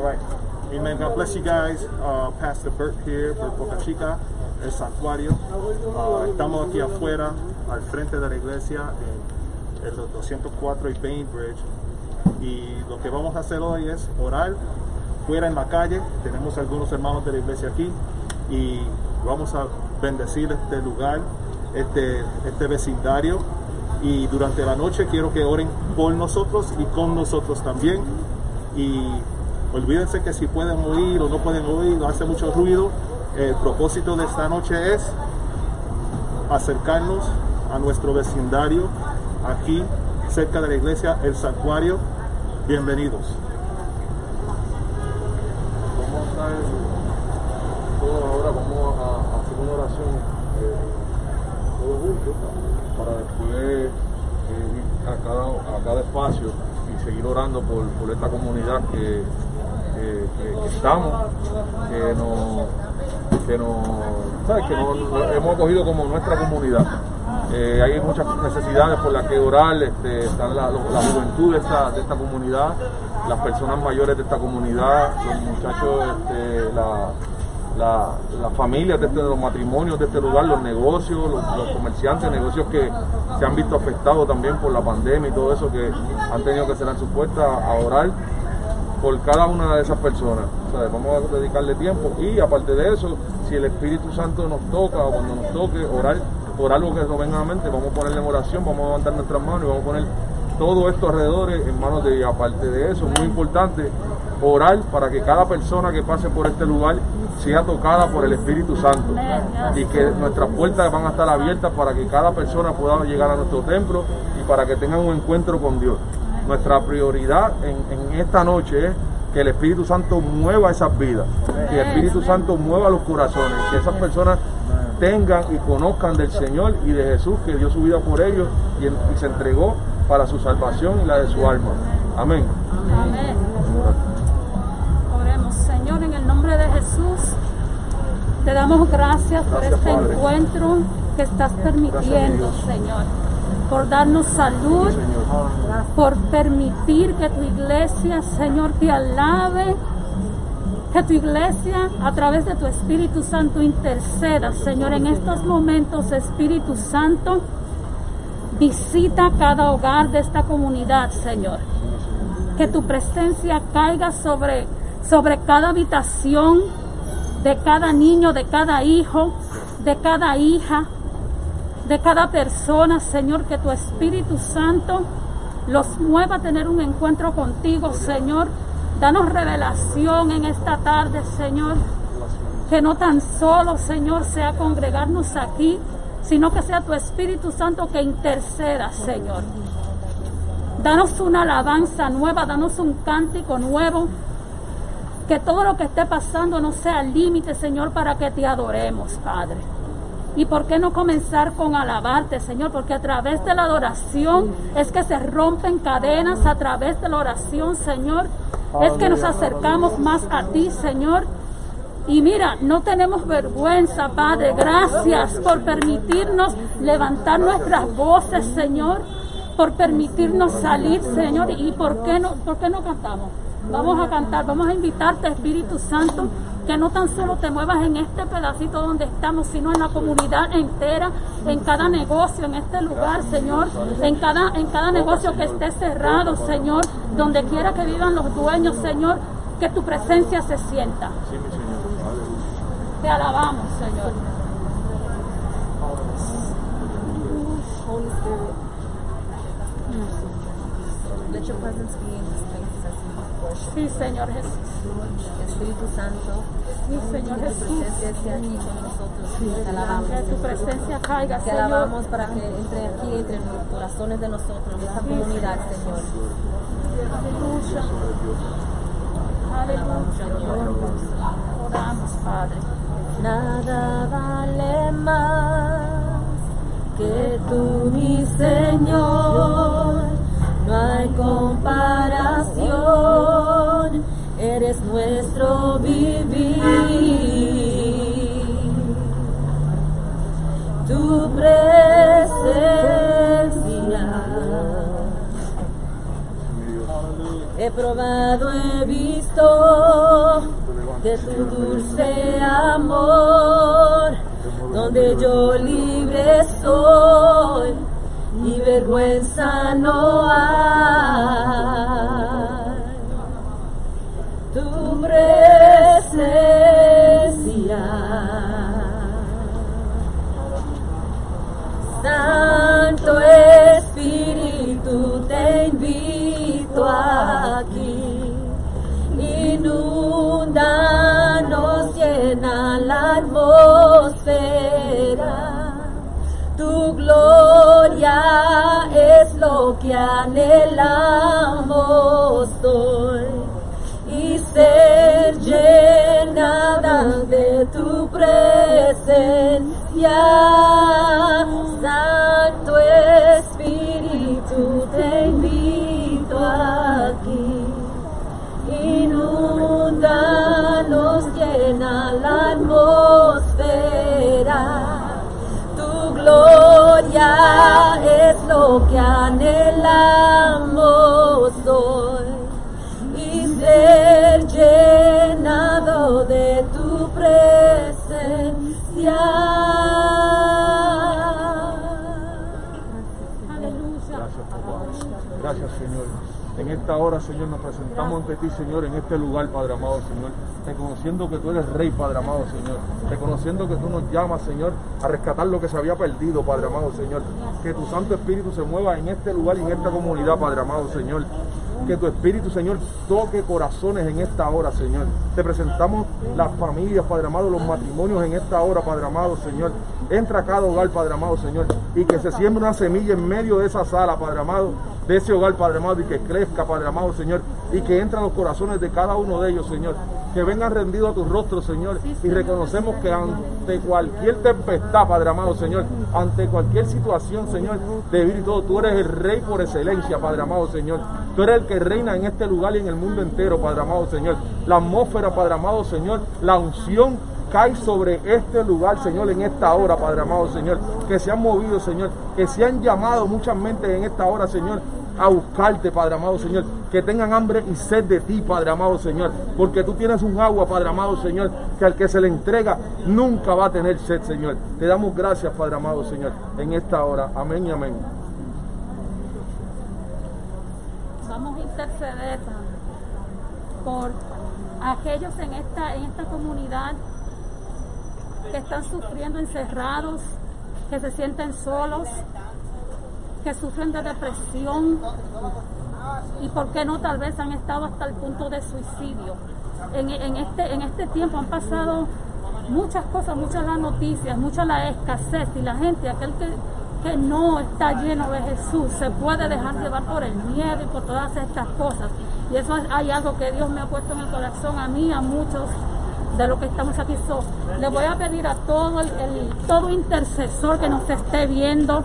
All. Amen. God bless you guys. Uh, Pastor Bert here, Bert Boca Chica, el santuario. Uh, estamos aquí afuera, al frente de la iglesia, en el 204 y Bainbridge. Y lo que vamos a hacer hoy es orar fuera en la calle. Tenemos algunos hermanos de la iglesia aquí y vamos a bendecir este lugar, este, este vecindario. Y durante la noche quiero que oren por nosotros y con nosotros también. Y olvídense que si pueden oír o no pueden oír, hace mucho ruido. El propósito de esta noche es acercarnos a nuestro vecindario aquí cerca de la iglesia El Santuario. Bienvenidos. Ahora, vamos a, hacer una oración eh, para después eh, ir a cada, espacio y seguir orando por esta comunidad que, que- estamos, que nos, que nos, ¿sabes? Que nos, hemos acogido como nuestra comunidad. Eh, hay muchas necesidades por las que orar, este, están la, la juventud de esta, de esta comunidad, las personas mayores de esta comunidad, los muchachos, este, la, la- las familias de, este- los matrimonios de este lugar, los negocios, los, los comerciantes, negocios que se han visto afectados también por la pandemia y todo eso que han tenido que cerrar sus puertas a orar por cada una de esas personas. Sea, vamos a dedicarle tiempo y aparte de eso, si el Espíritu Santo nos toca o cuando nos toque orar por algo que nos venga a la mente, vamos a ponerle en oración, vamos a levantar nuestras manos y vamos a poner todo esto alrededor en manos de Dios. Aparte de eso, muy importante, orar para que cada persona que pase por este lugar sea tocada por el Espíritu Santo y que nuestras puertas van a estar abiertas para que cada persona pueda llegar a nuestro templo y para que tengan un encuentro con Dios. Nuestra prioridad en, en esta noche es que el Espíritu Santo mueva esas vidas, que el Espíritu Santo mueva los corazones, que esas personas tengan y conozcan del Señor y de Jesús que dio su vida por ellos y, y se entregó para su salvación y la de su alma. Amén. Amén. Oremos, Señor, en el nombre de Jesús. Te damos gracias por Gracias, este Padre. encuentro que estás permitiendo, Dios. Señor. Por darnos salud, por permitir que tu iglesia, Señor, te alabe. Que tu iglesia, a través de tu Espíritu Santo, interceda, Señor, en estos momentos, Espíritu Santo. Visita cada hogar de esta comunidad, Señor que tu presencia caiga sobre, sobre cada habitación de cada niño, de cada hijo, de cada hija, de cada persona, Señor, que tu Espíritu Santo los mueva a tener un encuentro contigo, Señor. Danos revelación en esta tarde, Señor. Que no tan solo, Señor, sea congregarnos aquí, sino que sea tu Espíritu Santo que interceda, Señor. Danos una alabanza nueva, danos un cántico nuevo. Que todo lo que esté pasando no sea límite, Señor, para que te adoremos, Padre. ¿Y por qué no comenzar con alabarte, Señor? Porque a través de la adoración es que se rompen cadenas, a través de la oración, Señor, es que nos acercamos más a ti, Señor. Y mira, no tenemos vergüenza, Padre. Gracias por permitirnos levantar nuestras voces, Señor. Por permitirnos salir, Señor. ¿Y por qué no, por qué no cantamos? Vamos a cantar, vamos a invitarte, Espíritu Santo, que no tan solo te muevas en este pedacito donde estamos, sino en la comunidad entera, en cada negocio, en este lugar, Señor, en cada, en cada negocio que esté cerrado, Señor, donde quiera que vivan los dueños, Señor, que tu presencia se sienta. Te alabamos, Señor. Let your presence be in this place. Sí, Señor Jesús. Espíritu Santo, Sí, Señor que tu Jesús. presencia esté aquí con nosotros. Te alabamos. Que tu presencia caiga, Te Señor. alabamos para que entre aquí, entre los corazones de nosotros, en esta comunidad, Señor. Aleluya. Aleluya. Oramos, Padre. Nada vale más que tú, mi Señor. No hay comparación, eres nuestro vivir. Tu presencia he probado he visto de tu dulce amor, donde yo libre soy y vergüenza no hay. Tu presencia. Santo Espíritu, te invito aquí. Inunda, nos llena la atmósfera. Tu gloria es lo que anhelamos presencia. Santo Espíritu, te invito aquí. Inunda, nos llena la atmósfera. Tu gloria es lo que anhelamos Señor. En esta hora, Señor, nos presentamos ante ti, Señor, en este lugar, Padre amado, Señor. Reconociendo que tú eres Rey, Padre amado, Señor. Reconociendo que tú nos llamas, Señor, a rescatar lo que se había perdido, Padre amado, Señor. Que tu Santo Espíritu se mueva en este lugar y en esta comunidad, Padre amado, Señor. Que tu Espíritu, Señor, toque corazones en esta hora, Señor. Te presentamos las familias, Padre amado, los matrimonios en esta hora, Padre amado, Señor. Entra a cada hogar, Padre amado, Señor. Y que se siembre una semilla en medio de esa sala, Padre amado, de ese hogar, Padre amado, y que crezca, Padre amado, Señor. Y que entre a los corazones de cada uno de ellos, Señor. Que vengan rendidos a tu rostro, Señor. Y reconocemos que ante cualquier tempestad, Padre amado, Señor, ante cualquier situación, Señor, de vivir y todo, tú eres el Rey por excelencia, Padre amado, Señor. Tú eres el que reina en este lugar y en el mundo entero, Padre amado, Señor. La atmósfera, Padre amado, Señor. La unción cae sobre este lugar, Señor, en esta hora, Padre amado, Señor. Que se han movido, Señor. Que se han llamado muchas mentes en esta hora, Señor, a buscarte, Padre amado, Señor. Que tengan hambre y sed de ti, Padre amado, Señor. Porque tú tienes un agua, Padre amado, Señor, que al que se le entrega nunca va a tener sed, Señor. Te damos gracias, Padre amado, Señor, en esta hora. Amén y amén. Vamos a interceder por aquellos en esta, en esta comunidad que están sufriendo encerrados, que se sienten solos, que sufren de depresión y por qué no tal vez han estado hasta el punto de suicidio. En, este, en este tiempo han pasado muchas cosas, muchas las noticias, mucha la escasez y la gente, aquel que, que no está lleno de Jesús, se puede dejar llevar por el miedo y por todas estas cosas. Y eso es, hay algo que Dios me ha puesto en el corazón a mí, a muchos de los que estamos aquí. So, le voy a pedir a todo el, el- todo intercesor que nos esté viendo,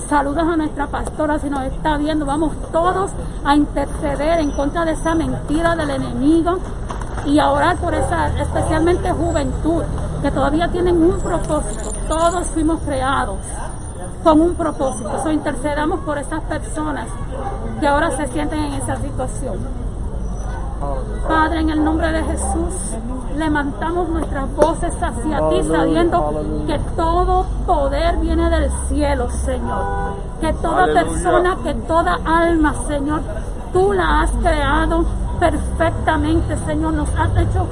saludos a nuestra pastora si nos está viendo, vamos todos a interceder en contra de esa mentira del enemigo y a orar por esa, especialmente juventud, que todavía tienen un propósito. Todos fuimos creados con un propósito. So, intercedamos por esas personas que ahora se sienten en esa situación. Padre, en el nombre de Jesús, levantamos nuestras voces hacia ti, sabiendo que todo poder viene del cielo, Señor. Que toda Aleluya. persona, que toda alma, Señor, tú la has creado perfectamente, Señor. Nos has hecho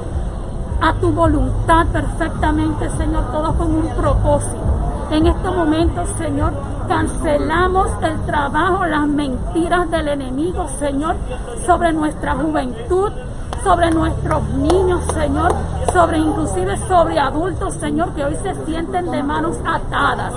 a tu voluntad perfectamente, Señor, todos con un propósito. En estos momentos, Señor, cancelamos el trabajo, las mentiras del enemigo, Señor, sobre nuestra juventud, sobre nuestros niños, Señor, sobre inclusive sobre adultos, Señor, que hoy se sienten de manos atadas.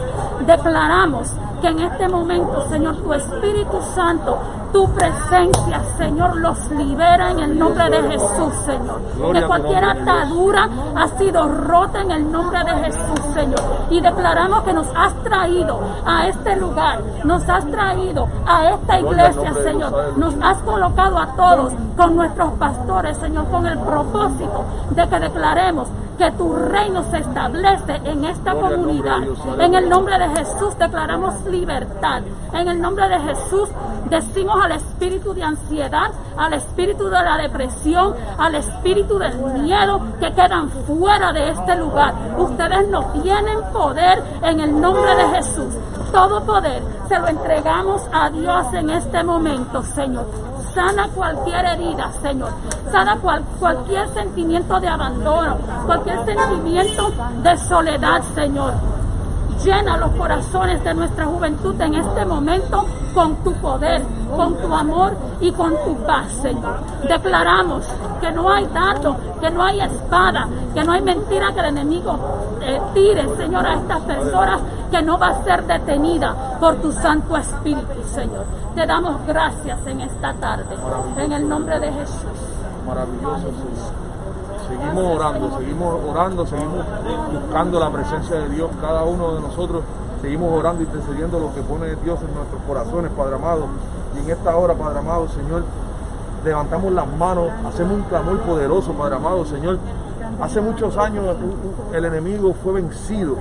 Declaramos que en este momento, Señor, tu Espíritu Santo, tu presencia, Señor, los libera en el nombre de Jesús, Señor. Que cualquier atadura ha sido rota en el nombre de Jesús, Señor. Y declaramos que nos has traído a este lugar, nos has traído a esta iglesia, Señor. Nos has colocado a todos con nuestros pastores, Señor, con el propósito de que declaremos que tu reino se establece en esta Gloria comunidad. Dios. En el nombre de Jesús declaramos libertad. En el nombre de Jesús Decimos al espíritu de ansiedad, al espíritu de la depresión, al espíritu del miedo que quedan fuera de este lugar. Ustedes no tienen poder en el nombre de Jesús. Todo poder se lo entregamos a Dios en este momento, Señor. Sana cualquier herida, Señor. Sana cual- cualquier sentimiento de abandono, cualquier sentimiento de soledad, Señor. Llena los corazones de nuestra juventud en este momento con tu poder, con tu amor y con tu paz, Señor. Declaramos que no hay dato, que no hay espada, que no hay mentira que el enemigo eh, tire, Señor, a estas personas, que no va a ser detenida por tu Santo Espíritu, Señor. Te damos gracias en esta tarde, en el nombre de Jesús. maravilloso Señor. Seguimos orando, seguimos orando, seguimos buscando la presencia de Dios, cada uno de nosotros, seguimos orando y intercediendo lo que pone Dios en nuestros corazones, Padre amado. Y en esta hora, Padre amado, Señor, levantamos las manos, hacemos un clamor poderoso, Padre amado, Señor. Hace muchos años el enemigo fue vencido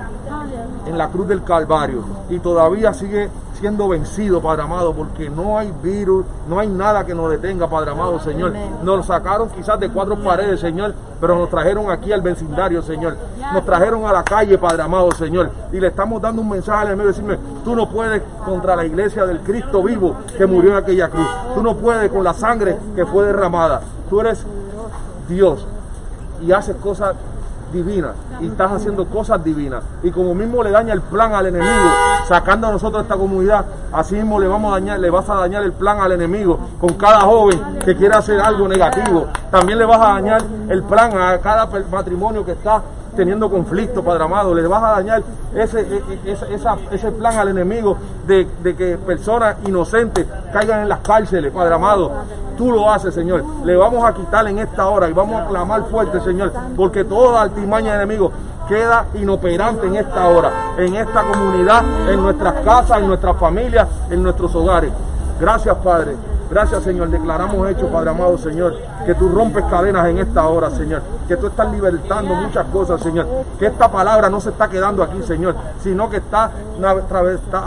en la cruz del Calvario y todavía sigue siendo vencido, Padre amado, porque no hay virus, no hay nada que nos detenga, Padre amado, Señor. Nos sacaron quizás de cuatro paredes, Señor, pero nos trajeron aquí al vecindario, Señor. Nos trajeron a la calle, Padre amado, Señor. Y le estamos dando un mensaje al enemigo, decirme, tú no puedes contra la iglesia del Cristo vivo que murió en aquella cruz. Tú no puedes con la sangre que fue derramada. Tú eres Dios y haces cosas divinas y estás haciendo cosas divinas. Y como mismo le daña el plan al enemigo sacando a nosotros esta comunidad así mismo le vamos a dañar le vas a dañar el plan al enemigo con cada joven que quiera hacer algo negativo. También le vas a dañar el plan a cada matrimonio que está teniendo conflicto, Padre amado, le vas a dañar ese, e- e- esa- ese plan al enemigo de, de que personas inocentes caigan en las cárceles, Padre amado. Tú lo haces, Señor. Le vamos a quitar en esta hora y vamos a clamar fuerte, Señor, porque toda altimaña de enemigo queda inoperante en esta hora, en esta comunidad, en nuestras casas, en nuestras familias, en nuestros hogares. Gracias, Padre. Gracias, Señor. Declaramos hecho, Padre amado, Señor, que tú rompes cadenas en esta hora, Señor. Que tú estás libertando muchas cosas, Señor. Que esta palabra no se está quedando aquí, Señor, sino que está,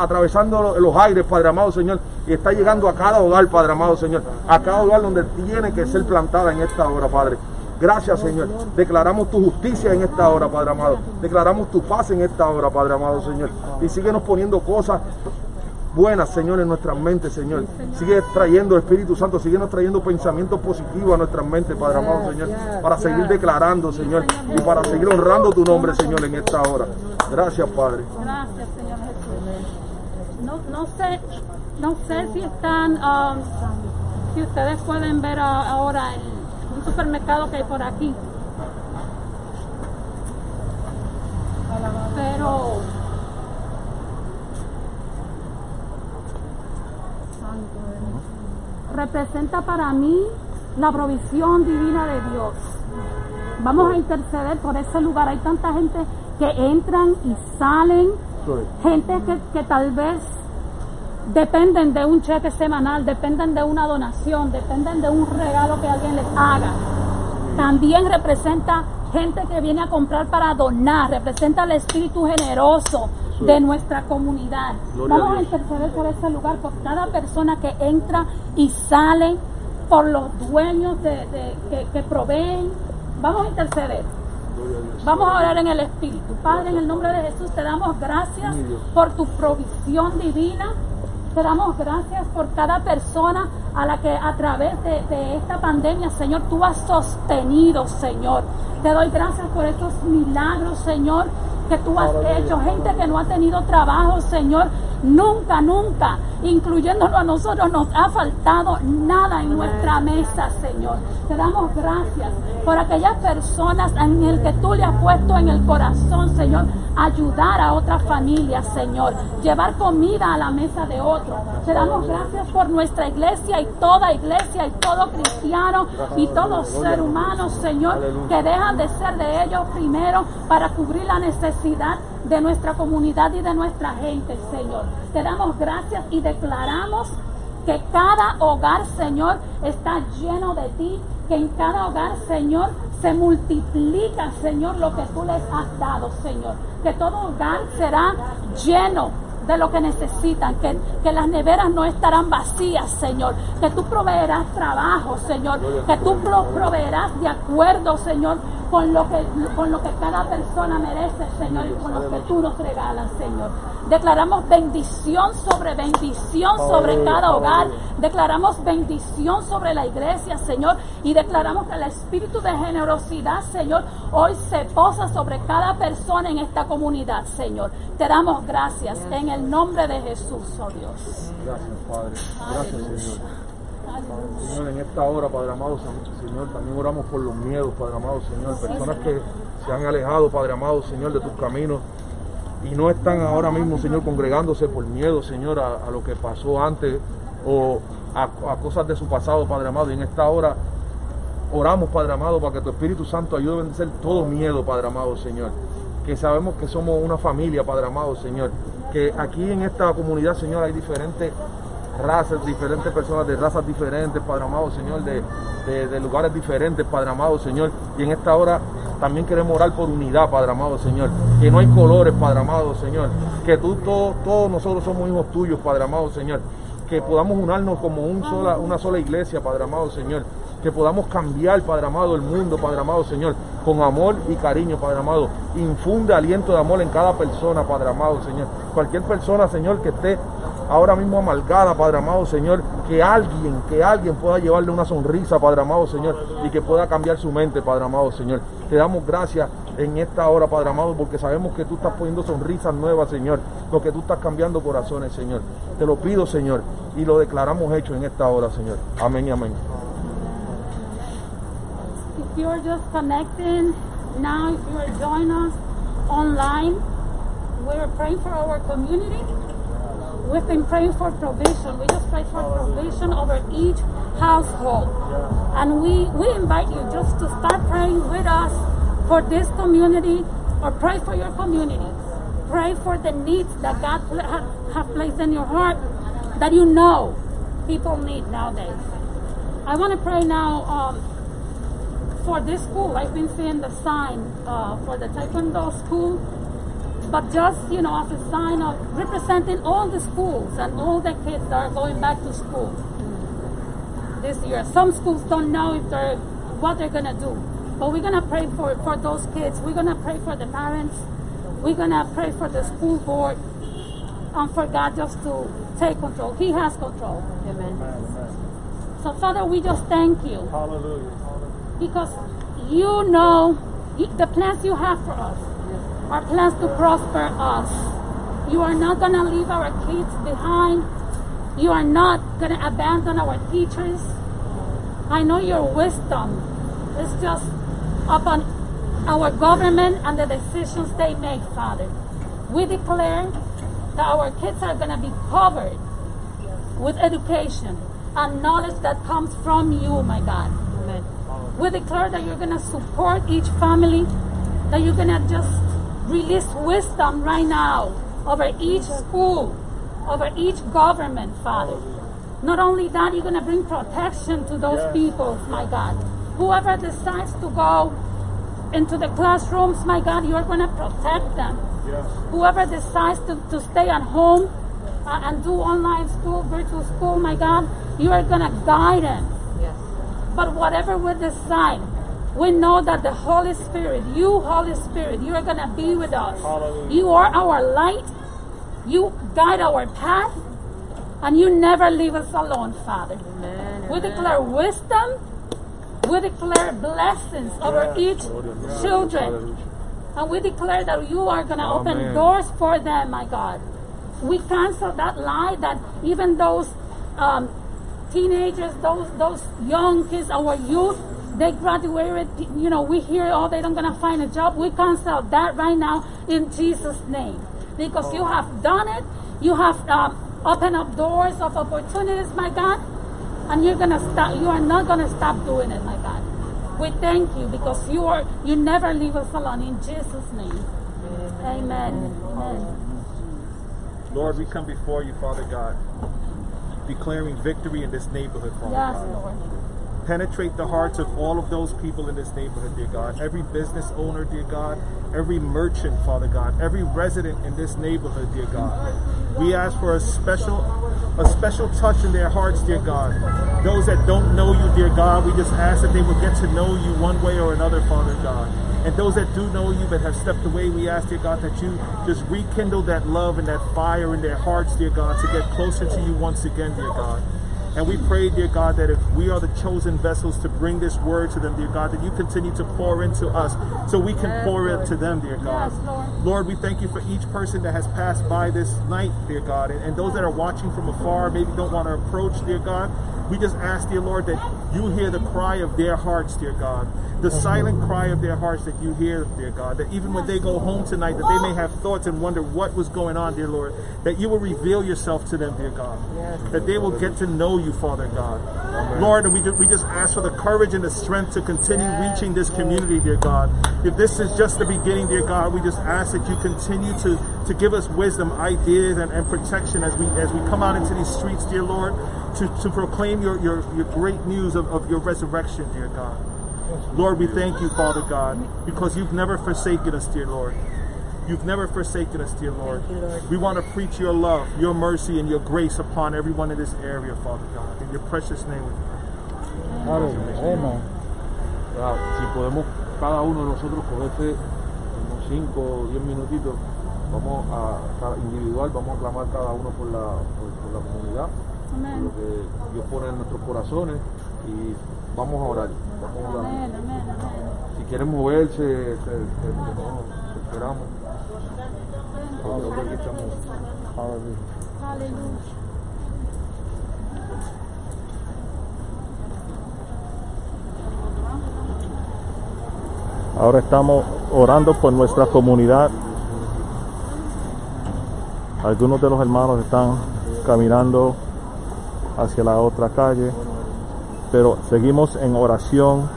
atravesando los aires, Padre amado, Señor, y está llegando a cada hogar, Padre amado, Señor. A cada hogar donde tiene que ser plantada en esta hora, Padre. Gracias, Señor. Declaramos tu justicia en esta hora, Padre amado. Declaramos tu paz en esta hora, Padre amado, Señor. Y síguenos poniendo cosas buenas, Señor, en nuestras mentes, Señor. Sigue trayendo, Espíritu Santo, sigue nos trayendo pensamientos positivos a nuestras mentes, Padre amado, Señor, para seguir declarando, Señor, y para seguir honrando tu nombre, Señor, en esta hora. Gracias, Padre. Gracias, Señor Jesús. No, no sé, no sé si están, um, si ustedes pueden ver ahora el, un supermercado que hay por aquí. Pero representa para mí la provisión divina de Dios. Vamos a interceder por ese lugar. Hay tanta gente que entran y salen, gente que, que tal vez dependen de un cheque semanal, dependen de una donación, dependen de un regalo que alguien les haga. También representa gente que viene a comprar para donar, representa el espíritu generoso de nuestra comunidad. Gloria Vamos a interceder por ese lugar, por cada persona que entra y sale, por los dueños de, de- que, que proveen. Vamos a interceder. Vamos a orar en el Espíritu. Padre, en el nombre de Jesús te damos gracias por tu provisión divina. Te damos gracias por cada persona a la que a través de, de esta pandemia, Señor, tú has sostenido, Señor. Te doy gracias por estos milagros, Señor, que tú has hecho. Gente que no ha tenido trabajo, Señor. Nunca, nunca, incluyéndolo a nosotros, nos ha faltado nada en nuestra mesa, Señor. Te damos gracias por aquellas personas en el que tú le has puesto en el corazón, Señor, ayudar a otras familias, Señor, llevar comida a la mesa de otro. Te damos gracias por nuestra iglesia y toda iglesia y todo cristiano y todo ser humano, Señor, que dejan de ser de ellos primero para cubrir la necesidad de nuestra comunidad y de nuestra gente, Señor. Te damos gracias y declaramos que cada hogar, Señor, está lleno de ti, que en cada hogar, Señor, se multiplica, Señor, lo que tú les has dado, Señor. Que todo hogar será lleno de lo que necesitan, que, que las neveras no estarán vacías, Señor, que tú proveerás trabajo, Señor, que tú pro- proveerás de acuerdo, Señor, con lo que con lo que cada persona merece, Señor, y con lo que tú nos regalas, Señor. Declaramos bendición sobre bendición sobre cada hogar. Declaramos bendición sobre la iglesia, Señor, y declaramos que el espíritu de generosidad, Señor, hoy se posa sobre cada persona en esta comunidad, Señor. Te damos gracias en el nombre de Jesús, oh Dios. Gracias, Padre. Gracias, Señor. Señor, en esta hora, Padre amado, Señor, también oramos por los miedos, Padre amado, Señor. Personas que se han alejado, Padre amado, Señor, de tus caminos y no están ahora mismo, Señor, congregándose por miedo, Señor, a, a lo que pasó antes o a, a cosas de su pasado, Padre amado. Y en esta hora oramos, Padre amado, para que tu Espíritu Santo ayude a vencer todo miedo, Padre amado, Señor. Que sabemos que somos una familia, Padre amado, Señor. Que aquí en esta comunidad, Señor, hay diferentes razas, diferentes personas de razas diferentes, Padre amado, Señor, de, de- lugares diferentes, Padre amado, Señor. Y en esta hora también queremos orar por unidad, Padre amado, Señor. Que no hay colores, Padre amado, Señor. Que tú, todos, todos nosotros somos hijos tuyos, Padre amado, Señor. Que podamos unirnos como un sola, una sola iglesia, Padre amado, Señor. Que podamos cambiar, Padre amado, el mundo, Padre amado, Señor, con amor y cariño, Padre amado. Infunde aliento de amor en cada persona, Padre amado, Señor. Cualquier persona, Señor, que esté ahora mismo amargada, Padre amado, Señor, que alguien, que alguien pueda llevarle una sonrisa, Padre amado, Señor, y que pueda cambiar su mente, Padre amado, Señor. Te damos gracias en esta hora, Padre amado, porque sabemos que tú estás poniendo sonrisas nuevas, Señor, porque tú estás cambiando corazones, Señor. Te lo pido, Señor, y lo declaramos hecho en esta hora, Señor. Amén y amén. If you're just connecting now, if joining us online, praying for our community. We've been praying for provision. We just pray for provision over each household. And we, we invite you just to start praying with us for this community or pray for your community. Pray for the needs that God has placed in your heart that you know people need nowadays. I want to pray now um, for this school. I've been seeing the sign uh, for the Taekwondo school, but just you know, as a sign of representing all the schools and all the kids that are going back to school this year. Some schools don't know if they're what they're gonna do, but we're gonna pray for for those kids. We're gonna pray for the parents. We're gonna pray for the school board, and for God just to take control. He has control. Amen. So Father, we just thank you Hallelujah. because you know the plans you have for us are plans to prosper us. You are not going to leave our kids behind. You are not going to abandon our teachers. I know your wisdom is just upon our government and the decisions they make, Father. We declare that our kids are going to be covered with education and knowledge that comes from you, my God. Amen. We declare that you're going to support each family, that you're going to just release wisdom right now over each school, over each government, Father. Not only that, you're going to bring protection to those Yes. people, my God. Whoever decides to go into the classrooms, my God, you're going to protect them. Yes. Whoever decides to, to stay at home uh, and do online school, virtual school, my God, you are going to guide them. Yes. But whatever we decide, we know that the Holy Spirit, you, Holy Spirit, you are going to be with us. Hallelujah. You are our light. You guide our path. And you never leave us alone, Father. Amen. We Amen. declare wisdom. We declare blessings over each children. And we declare that you are going to open doors for them, my God. We cancel that lie that even those um, teenagers, those those young kids, our youth, they graduated. You know, we hear, oh, they're not gonna find a job. We cancel that right now in Jesus' name, because you have done it. You have um, opened up doors of opportunities, my God, and you're gonna stop. You are not gonna stop doing it, my God. We thank you because you are. You never leave us alone. In Jesus' name, Amen. Amen. Lord, we come before you, Father God, declaring victory in this neighborhood, Father Yes, God. Lord. Penetrate the hearts of all of those people in this neighborhood, dear God. Every business owner, dear God. Every merchant, Father God. Every resident in this neighborhood, dear God. We ask for a special, a special touch in their hearts, dear God. Those that don't know you, dear God, we just ask that they will get to know you one way or another, Father God. And those that do know you but have stepped away, we ask, dear God, that you just rekindle that love and that fire in their hearts, dear God, to get closer to you once again, dear God. And we pray, dear God, that if we are the chosen vessels to bring this word to them, dear God, that you continue to pour into us so we can Yes, pour Lord. it to them, dear God. Yes, Lord. Lord, we thank you for each person that has passed by this night, dear God. And, and those that are watching from afar, maybe don't want to approach, dear God. We just ask, dear Lord, that you hear the cry of their hearts, dear God. The silent cry of their hearts that you hear, dear God. That even when they go home tonight, that they may have thoughts and wonder what was going on, dear Lord. That you will reveal yourself to them, dear God. That they will get to know you, Father God. Lord, and we just, we just ask for the courage and the strength to continue reaching this community, dear God. If this is just the beginning, dear God, we just ask that you continue to, to give us wisdom, ideas, and, and protection as we as we come out into these streets, dear Lord, to, to proclaim your, your, your great news of, of your resurrection, dear God. Lord, we thank you, Father God, because you've never forsaken us, dear Lord. You've never forsaken us, dear Lord. We want to preach your love, your mercy, and your grace upon everyone in this area, Father God. In your precious name we pray. Amen. Ya, si podemos cada uno de nosotros cogerse unos 5 o 10 minutitos, vamos a, cada individual, vamos a clamar cada uno por la, por, por la comunidad, por Amén. lo que Dios pone en nuestros corazones y vamos a orar. Vamos a orar. Amén, amén, amén. Si quieren moverse, te, te- te- no, te esperamos. Nosotros aquí estamos. Hallelujah. Aleluya. Ahora estamos orando por nuestra comunidad. Algunos de los hermanos están caminando hacia la otra calle, pero seguimos en oración.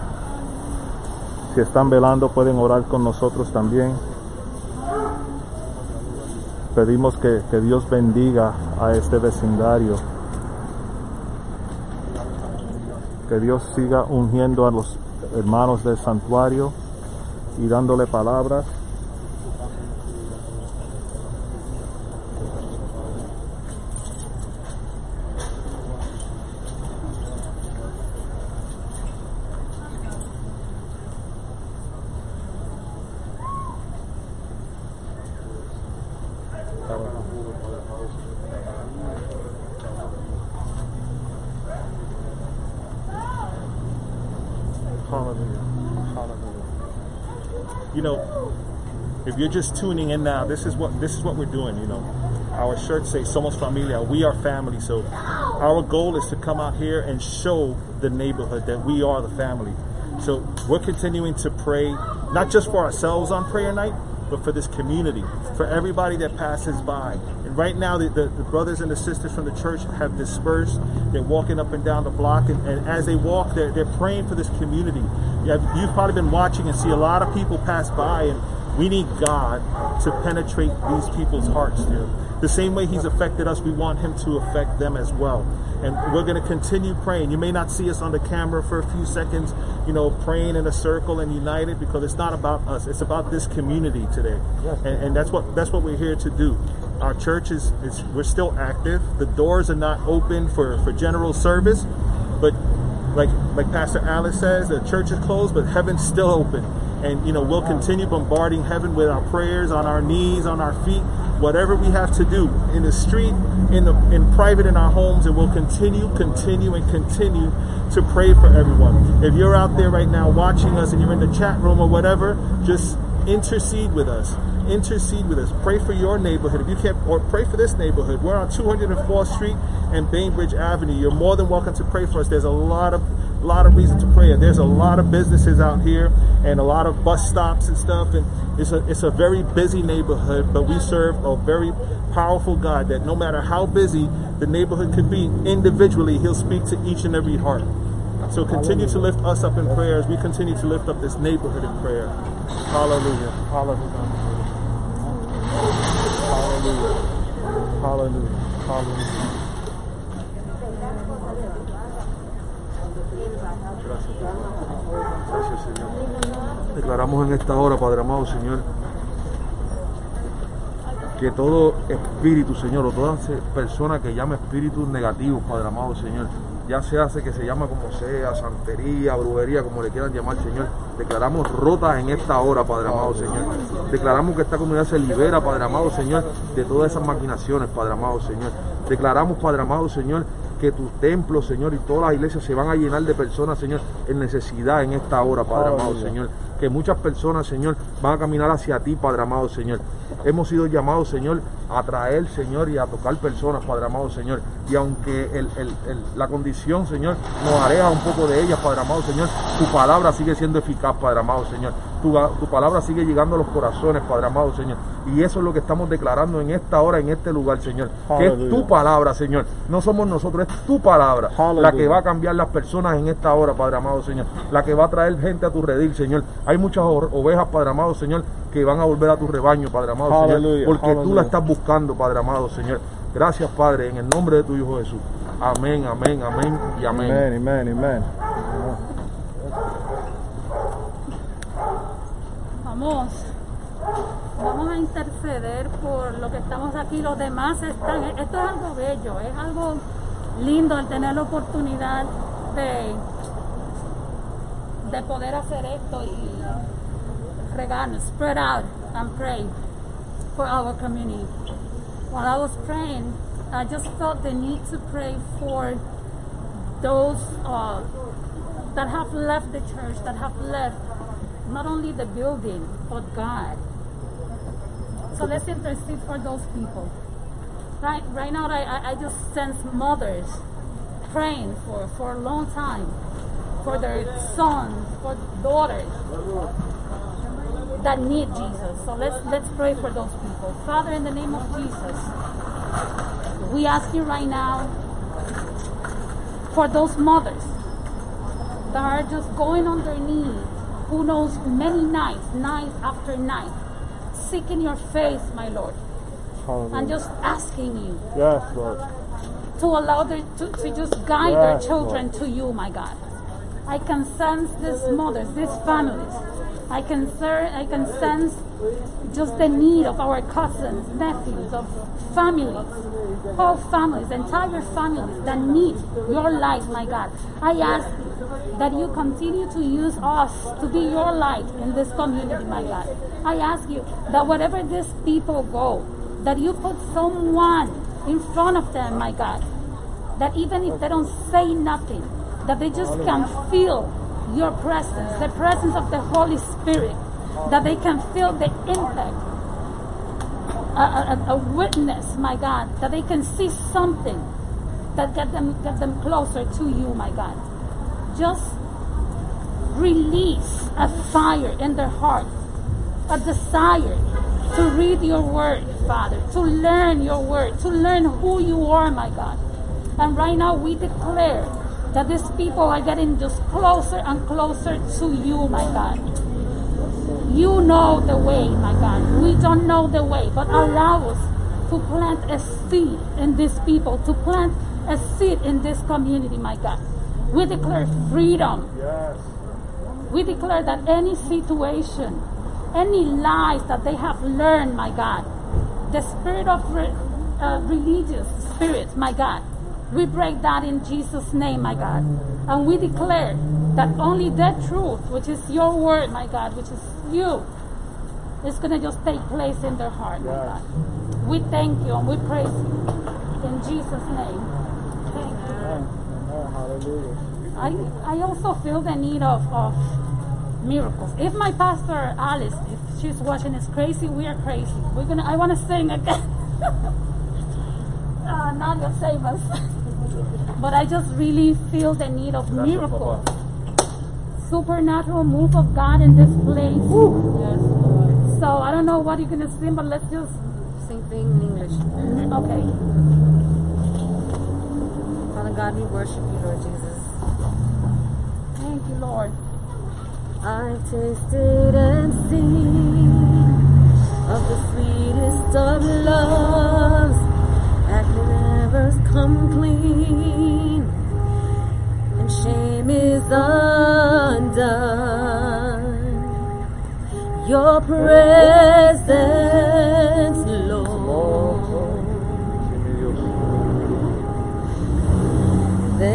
Si están velando pueden orar con nosotros también. Pedimos que, que Dios bendiga a este vecindario. Que Dios siga ungiendo a los hermanos del santuario y dándole palabras. You know, if you're just tuning in now, this is what this is what we're doing, you know. Our shirts say Somos Familia, we are family. So our goal is to come out here and show the neighborhood that we are the family. So we're continuing to pray, not just for ourselves on prayer night, but for this community, for everybody that passes by. And right now, the, the, the brothers and the sisters from the church have dispersed. They're walking up and down the block, and, and as they walk, they're, they're praying for this community. You've probably been watching and see a lot of people pass by, and we need God to penetrate these people's hearts, dear. The same way He's affected us, we want Him to affect them as well. And we're going to continue praying. You may not see us on the camera for a few seconds, you know, praying in a circle and united because it's not about us. It's about this community today. And, and that's what that's what we're here to do. Our church is, is we're still active. The doors are not open for, for general service, but like like Pastor Alice says, the church is closed, but heaven's still open. And you know, we'll continue bombarding heaven with our prayers on our knees, on our feet, whatever we have to do in the street, in the in private, in our homes, and we'll continue, continue, and continue to pray for everyone. If you're out there right now watching us and you're in the chat room or whatever, just intercede with us. Intercede with us. Pray for your neighborhood. If you can't, or pray for this neighborhood. We're on 204th Street and Bainbridge Avenue. You're more than welcome to pray for us. There's a lot of lot of reason to pray. There's a lot of businesses out here and a lot of bus stops and stuff. And it's a it's a very busy neighborhood, but we serve a very powerful God that no matter how busy the neighborhood could be individually, He'll speak to each and every heart. So continue to lift us up in prayer as we continue to lift up this neighborhood in prayer. Hallelujah. Hallelujah. Hallelujah. Hallelujah. Hallelujah. Gracias, Señor. Declaramos en esta hora, Padre amado, Señor, que todo espíritu, Señor, o toda persona que llame espíritus negativos, Padre amado, Señor, ya se hace que se llama como sea, santería, brujería, como le quieran llamar, Señor, declaramos rotas en esta hora, Padre amado, Señor. Declaramos que esta comunidad se libera, Padre amado, Señor, de todas esas maquinaciones, Padre amado, Señor. Declaramos, Padre amado, Señor, que tu templo, Señor, y todas las iglesias se van a llenar de personas, Señor, en necesidad en esta hora, Padre amado. Señor. Que muchas personas, Señor, van a caminar hacia ti, Padre amado, Señor. Hemos sido llamados, Señor, a traer, Señor, y a tocar personas, Padre amado, Señor. Y aunque la condición, Señor, nos aleja un poco de ellas, Padre amado, Señor, tu palabra sigue siendo eficaz, Padre amado, Señor. Tu, tu palabra sigue llegando a los corazones, Padre amado, Señor. Y eso es lo que estamos declarando en esta hora, en este lugar, Señor. Que es tu palabra, Señor. No somos nosotros, es tu palabra la que va a cambiar las personas en esta hora, Padre amado, Señor. La que va a traer gente a tu redil, Señor. Hay muchas ovejas, Padre amado, Señor, que van a volver a tu rebaño, Padre amado, Señor. Porque tú la estás buscando, Padre amado, Señor. Gracias, Padre, en el nombre de tu Hijo Jesús. Amén, amén, amén y amén. Amen, amen, amen. Vamos, vamos a interceder por lo que estamos aquí. Los demás están. Esto es algo bello, es algo lindo el tener la oportunidad de, de poder hacer esto y regarnos, spread out and pray for our community. While I was praying, I just felt the need to pray for those uh, that have left the church, that have left not only the building, but God. So let's intercede for those people. Right, right now, I, I- just sense mothers praying for, for a long time for their sons, for daughters that need Jesus. So let's let's pray for those people. Father, in the name of Jesus, we ask you right now for those mothers that are just going on their knees, who knows many nights, night after night, seeking your face, my Lord, and Hallelujah. just asking you Yes, Lord. to allow their, to, to just guide Yes, their children to you, my God. I can sense these mothers, these families. I can ser- I can sense just the need of our cousins, nephews, of families, whole families, entire families that need your light, my God. I ask that you continue to use us to be your light in this community, my God. I ask you that wherever these people go, that you put someone in front of them, my God, that even if they don't say nothing, that they just can feel your presence, the presence of the Holy Spirit, that they can feel the impact, a, a, a witness, my God, that they can see something that get them get them closer to you, my God. Just release a fire in their heart, a desire to read your word, Father, to learn your word, to learn who you are, my God. And right now we declare that these people are getting just closer and closer to you, my God. You know the way, my God. We don't know the way, but allow us to plant a seed in these people, to plant a seed in this community, my God. We declare freedom. Yes. We declare that any situation, any lies that they have learned, my God, the spirit of re- uh, religious spirits, my God, we break that in Jesus' name, my God. And we declare that only the truth, which is your word, my God, which is you, is going to just take place in their heart, my God. We thank you and we praise you. In Jesus' name. Thank you. Amen. Amen. Hallelujah. I, I also feel the need of, of miracles. If my pastor Alice, if she's watching, is crazy, we are crazy. We're gonna. I want to sing again. uh, Nadia, save us. but I just really feel the need of miracles. Supernatural move of God in this place. Yes, Lord. So I don't know what you're gonna sing, but let's just sing thing in English. okay. God, we worship you, Lord Jesus. Thank you, Lord. I've tasted and seen of the sweetest of loves that never come clean. and shame is undone. Your presence,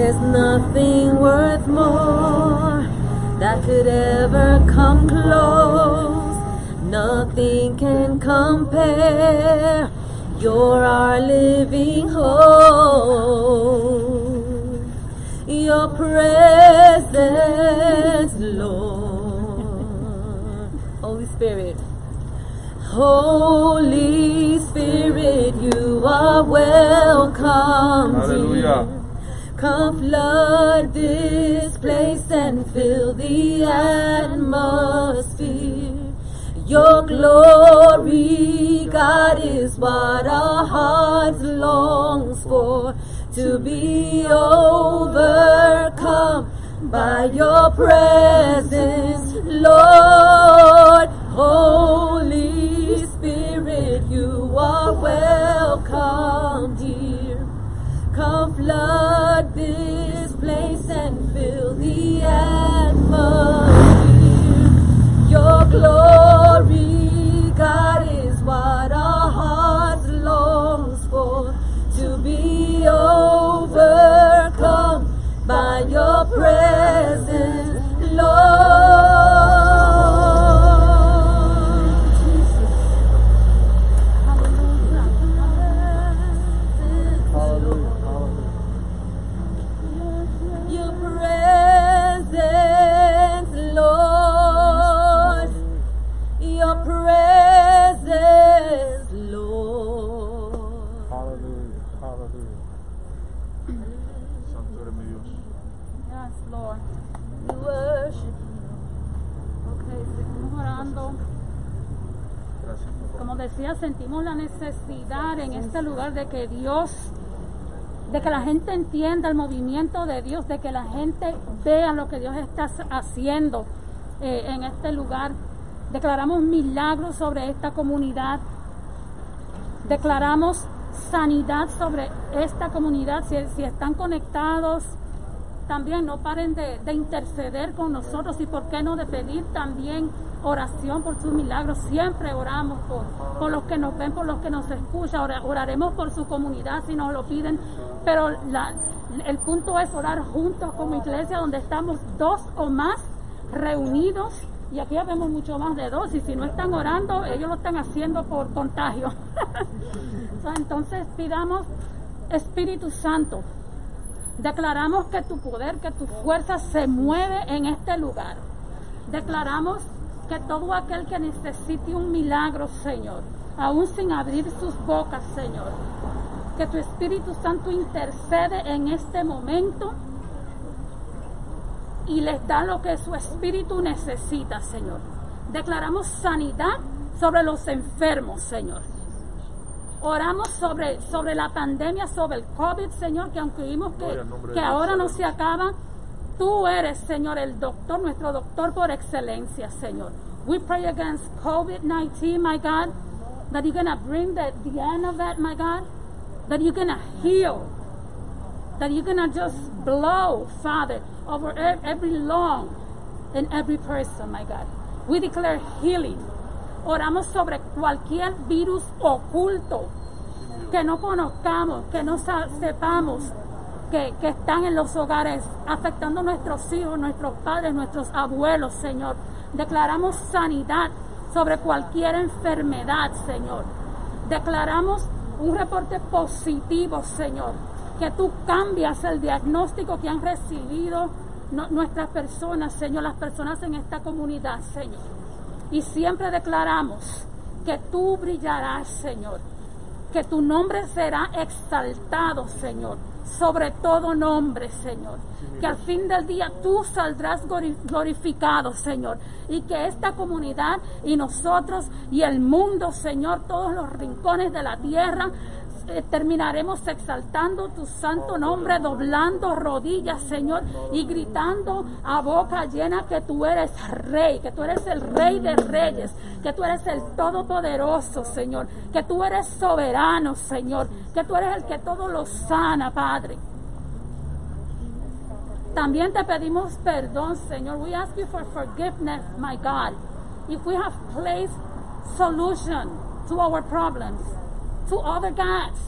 There's nothing worth more that could ever come close. Nothing can compare. You're our living hope. Your presence, Lord. Holy Spirit. Holy Spirit, you are welcome. Hallelujah. Come flood this place and fill the atmosphere. Your glory, God, is what our hearts longs for. To be overcome by your presence, Lord. Holy Spirit, you are welcome flood this place and fill the atmosphere. Your glory, Como decía, sentimos la necesidad en este lugar de que Dios, de que la gente entienda el movimiento de Dios, de que la gente vea lo que Dios está haciendo eh, en este lugar. Declaramos milagros sobre esta comunidad. Declaramos sanidad sobre esta comunidad. Si, si están conectados, también no paren de, de interceder con nosotros y por qué no de pedir también oración por sus milagros. Siempre oramos por, por los que nos ven, por los que nos escuchan. Ora- oraremos por su comunidad si nos lo piden. Pero el punto es orar juntos como iglesia donde estamos dos o más reunidos. Y aquí ya vemos mucho más de dos. Y si no están orando, ellos lo están haciendo por contagio. Entonces pidamos Espíritu Santo. Declaramos que tu poder, que tu fuerza se mueve en este lugar. Declaramos que todo aquel que necesite un milagro, Señor, aún sin abrir sus bocas, Señor, que tu Espíritu Santo intercede en este momento y les da lo que su espíritu necesita, Señor. Declaramos sanidad sobre los enfermos, Señor. Oramos sobre, sobre la pandemia, sobre el COVID, Señor, que aunque vimos que, que Dios, ahora no se acaba, tú eres, Señor, el doctor, nuestro doctor por excelencia, Señor. We pray against COVID-19, my God, that you're going to bring the, the end of that, my God, that you're going to heal, that you're going to just blow, Father, over every lung in every person, my God. We declare healing. Oramos sobre cualquier virus oculto que no conozcamos, que no sepamos que, están en los hogares, afectando a nuestros hijos, nuestros padres, nuestros abuelos, Señor. Declaramos sanidad sobre cualquier enfermedad, Señor. Declaramos un reporte positivo, Señor, que tú cambias el diagnóstico que han recibido nuestras personas, Señor, las personas en esta comunidad, Señor. Y siempre declaramos que tú brillarás, Señor, que tu nombre será exaltado, Señor, sobre todo nombre, Señor. Que al fin del día tú saldrás glori- glorificado, Señor. Y que esta comunidad y nosotros y el mundo, Señor, todos los rincones de la tierra, terminaremos exaltando tu santo nombre, doblando rodillas, Señor, y gritando a boca llena que tú eres rey, que tú eres el rey de reyes, que tú eres el todopoderoso, Señor, que tú eres soberano, Señor, que tú eres el que todo lo sana, Padre. También te pedimos perdón, Señor. We ask you for forgiveness, my God. If we have placed solution to our problems, to other gods,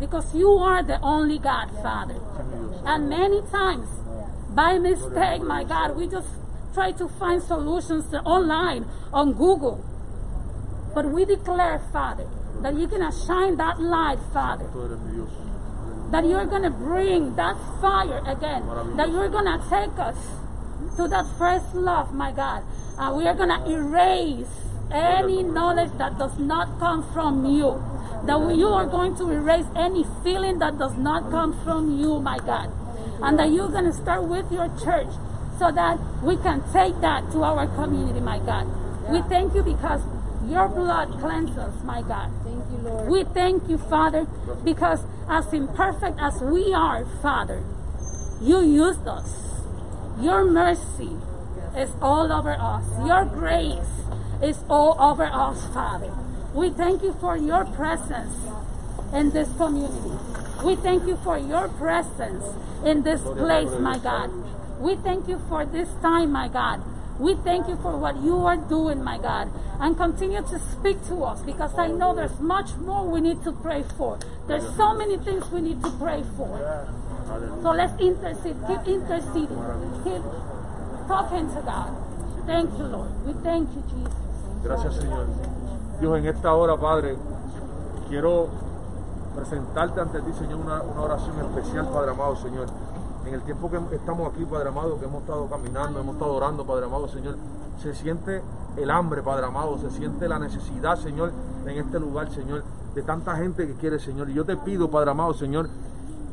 because you are the only God, Father. And many times, by mistake, my God, we just try to find solutions online on Google. But we declare, Father, that you're going to shine that light, Father that you're going to bring that fire again, that you're going to take us to that first love, my God. And we are going to erase any knowledge that does not come from you. That we- you are going to erase any feeling that does not come from you, my God. And that you're going to start with your church so that we can take that to our community, my God. We thank you because your blood cleanses my God. Thank you, Lord. We thank you, Father, because as imperfect as we are, Father, you used us. Your mercy is all over us. Your grace is all over us, Father. We thank you for your presence in this community. We thank you for your presence in this place, my God. We thank you for this time, my God. We thank you for what you are doing, my God. And continue to speak to us because I know there's much more we need to pray for. There's so many things we need to pray for. So let's intercede, keep interceding, keep talking to God. Thank you, Lord. We thank you, Jesus. Gracias, Señor. Dios, en esta hora, Padre, quiero presentarte ante ti, Señor, una, una oración especial, Padre amado, Señor. En el tiempo que estamos aquí, Padre amado, que hemos estado caminando, hemos estado orando, Padre amado, Señor, se siente el hambre, Padre amado, se siente la necesidad, Señor, en este lugar, Señor, de tanta gente que quiere, Señor. Y yo te pido, Padre amado, Señor,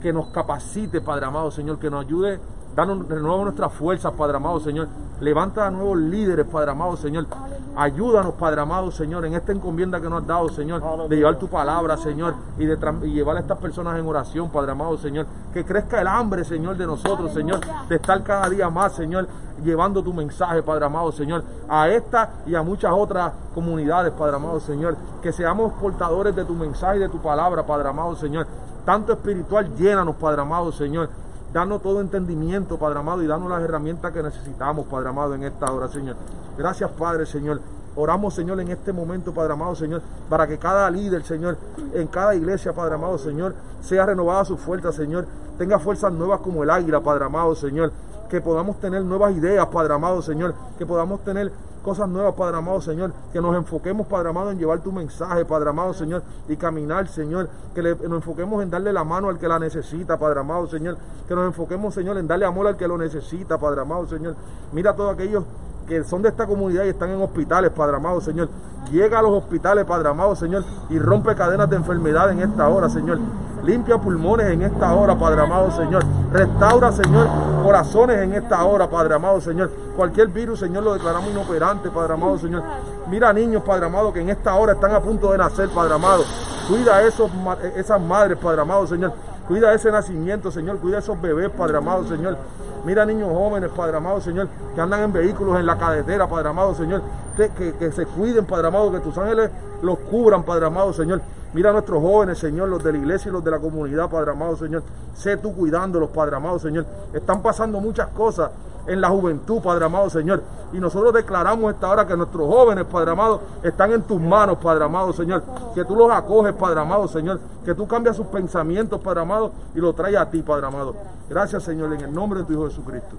que nos capacite, Padre amado, Señor, que nos ayude, danos de nuevo nuestras fuerzas, Padre amado, Señor. Levanta a nuevos líderes, Padre amado, Señor. Ayúdanos, Padre amado, Señor, en esta encomienda que nos has dado, Señor, de llevar tu palabra, Señor, y de y llevar a estas personas en oración, Padre amado, Señor. Que crezca el hambre, Señor, de nosotros, Señor, de estar cada día más, Señor, llevando tu mensaje, Padre amado, Señor, a esta y a muchas otras comunidades, Padre amado, Señor. Que seamos portadores de tu mensaje y de tu palabra, Padre amado, Señor. Tanto espiritual, llénanos, Padre amado, Señor. Danos todo entendimiento, Padre amado, y danos las herramientas que necesitamos, Padre amado, en esta hora, Señor. Gracias, Padre, Señor. Oramos, Señor, en este momento, Padre amado, Señor, para que cada líder, Señor, en cada iglesia, Padre amado, Señor, sea renovada su fuerza, Señor. Tenga fuerzas nuevas como el águila, Padre amado, Señor. Que podamos tener nuevas ideas, Padre amado, Señor. Que podamos tener cosas nuevas, Padre amado, Señor. Que nos enfoquemos, Padre amado, en llevar tu mensaje, Padre amado, Señor, y caminar, Señor. Que le- nos enfoquemos en darle la mano al que la necesita, Padre amado, Señor. Que nos enfoquemos, Señor, en darle amor al que lo necesita, Padre amado, Señor. Mira a todos aquellos que son de esta comunidad y están en hospitales, Padre amado, Señor. Llega a los hospitales, Padre amado, Señor, y rompe cadenas de enfermedad en esta hora, Señor. Limpia pulmones en esta hora, Padre amado, Señor. Restaura, Señor, corazones en esta hora, Padre amado, Señor. Cualquier virus, Señor, lo declaramos inoperante, Padre amado, Señor. Mira niños, Padre amado, que en esta hora están a punto de nacer, Padre amado. Cuida a esas madres, Padre amado, Señor. Cuida ese nacimiento, Señor. Cuida esos bebés, Padre amado, Señor. Mira niños jóvenes, Padre amado, Señor, que andan en vehículos en la carretera, Padre amado, Señor. Que, que- que se cuiden, Padre amado, que tus ángeles los cubran, Padre amado, Señor. Mira a nuestros jóvenes, Señor, los de la iglesia y los de la comunidad, Padre amado, Señor. Sé tú cuidándolos, Padre amado, Señor. Están pasando muchas cosas en la juventud, Padre amado, Señor. Y nosotros declaramos esta hora que nuestros jóvenes, Padre amado, están en tus manos, Padre amado, Señor. Que tú los acoges, Padre amado, Señor. Que tú cambias sus pensamientos, Padre amado, y los traes a ti, Padre amado. Gracias, Señor, en el nombre de tu Hijo Jesucristo.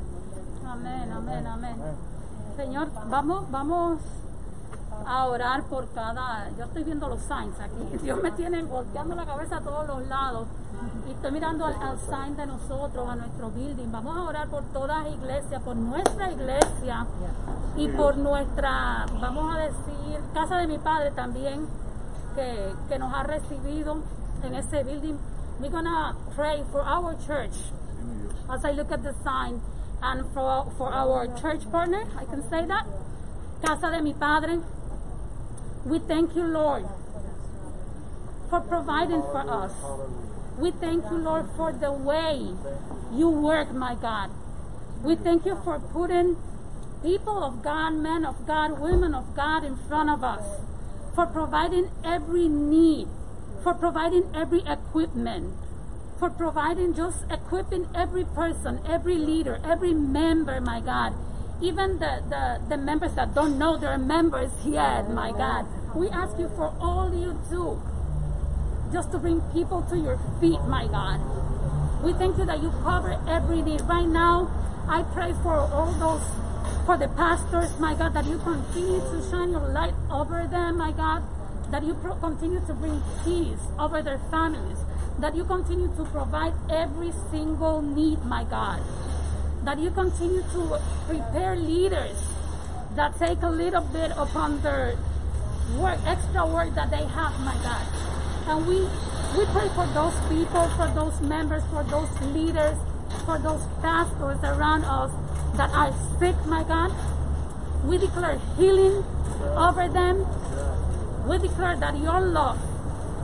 Amén, amén, amén. Señor, vamos, vamos a orar por cada. Yo estoy viendo los signs aquí. Dios me tiene golpeando la cabeza a todos los lados. Y estoy mirando al, al sign de nosotros, a nuestro building. Vamos a orar por todas las iglesias, por nuestra iglesia y por nuestra, vamos a decir, casa de mi padre también, que, que nos ha recibido en este building. We're gonna pray for our church as I look at the sign and for, for our church partner, I can say that, Casa de mi Padre, we thank you, Lord, for providing for us. We thank you, Lord, for the way you work, my God. We thank you for putting people of God, men of God, women of God in front of us, for providing every need, for providing every equipment, for providing, just equipping every person, every leader, every member, my God. Even the, the, the members that don't know they're members yet, my God. We ask you for all you do just to bring people to your feet, my God. We thank you that you cover every need. Right now, I pray for all those, for the pastors, my God, that you continue to shine your light over them, my God. That you pro- continue to bring peace over their families. That you continue to provide every single need, my God. That you continue to prepare leaders that take a little bit upon their work, extra work that they have, my God. And we we pray for those people, for those members, for those leaders, for those pastors around us that are sick, my God. We declare healing over them. We declare that your love,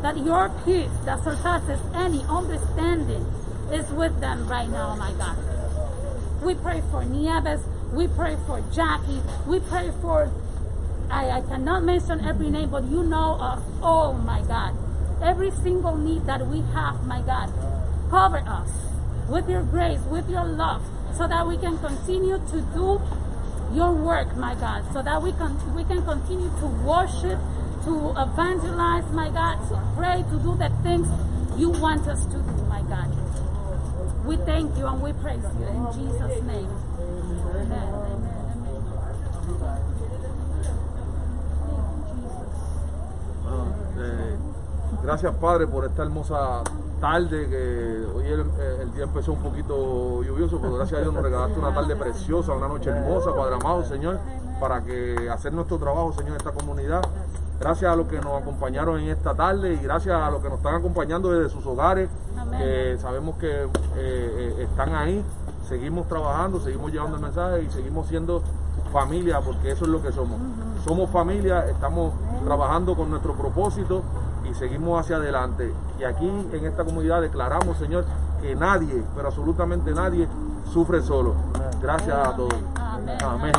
that your peace that surpasses any understanding is with them right now, my God. We pray for Nieves. We pray for Jackie. We pray for, I, I cannot mention every name, but you know us Oh my God. Every single need that we have, my God. Cover us with your grace, with your love, so that we can continue to do your work, my God, so that we can we can continue to worship, to evangelize, my God, to pray, to do the things you want us to do, my God. We thank you and we praise you in Jesus' name. Eh, gracias Padre por esta hermosa tarde que hoy el, eh, el día empezó un poquito lluvioso, pero gracias a Dios nos regalaste una tarde preciosa, una noche hermosa, Padre amado, Señor, para que hacer nuestro trabajo, Señor, en esta comunidad. Gracias a los que nos acompañaron en esta tarde y gracias a los que nos están acompañando desde sus hogares. Que sabemos que eh, eh, están ahí. Seguimos trabajando, seguimos llevando el mensaje y seguimos siendo familia, porque eso es lo que somos. Somos familia, estamos trabajando con nuestro propósito y seguimos hacia adelante. Y aquí en esta comunidad declaramos, Señor, que nadie, pero absolutamente nadie, sufre solo. Gracias a todos. Amén.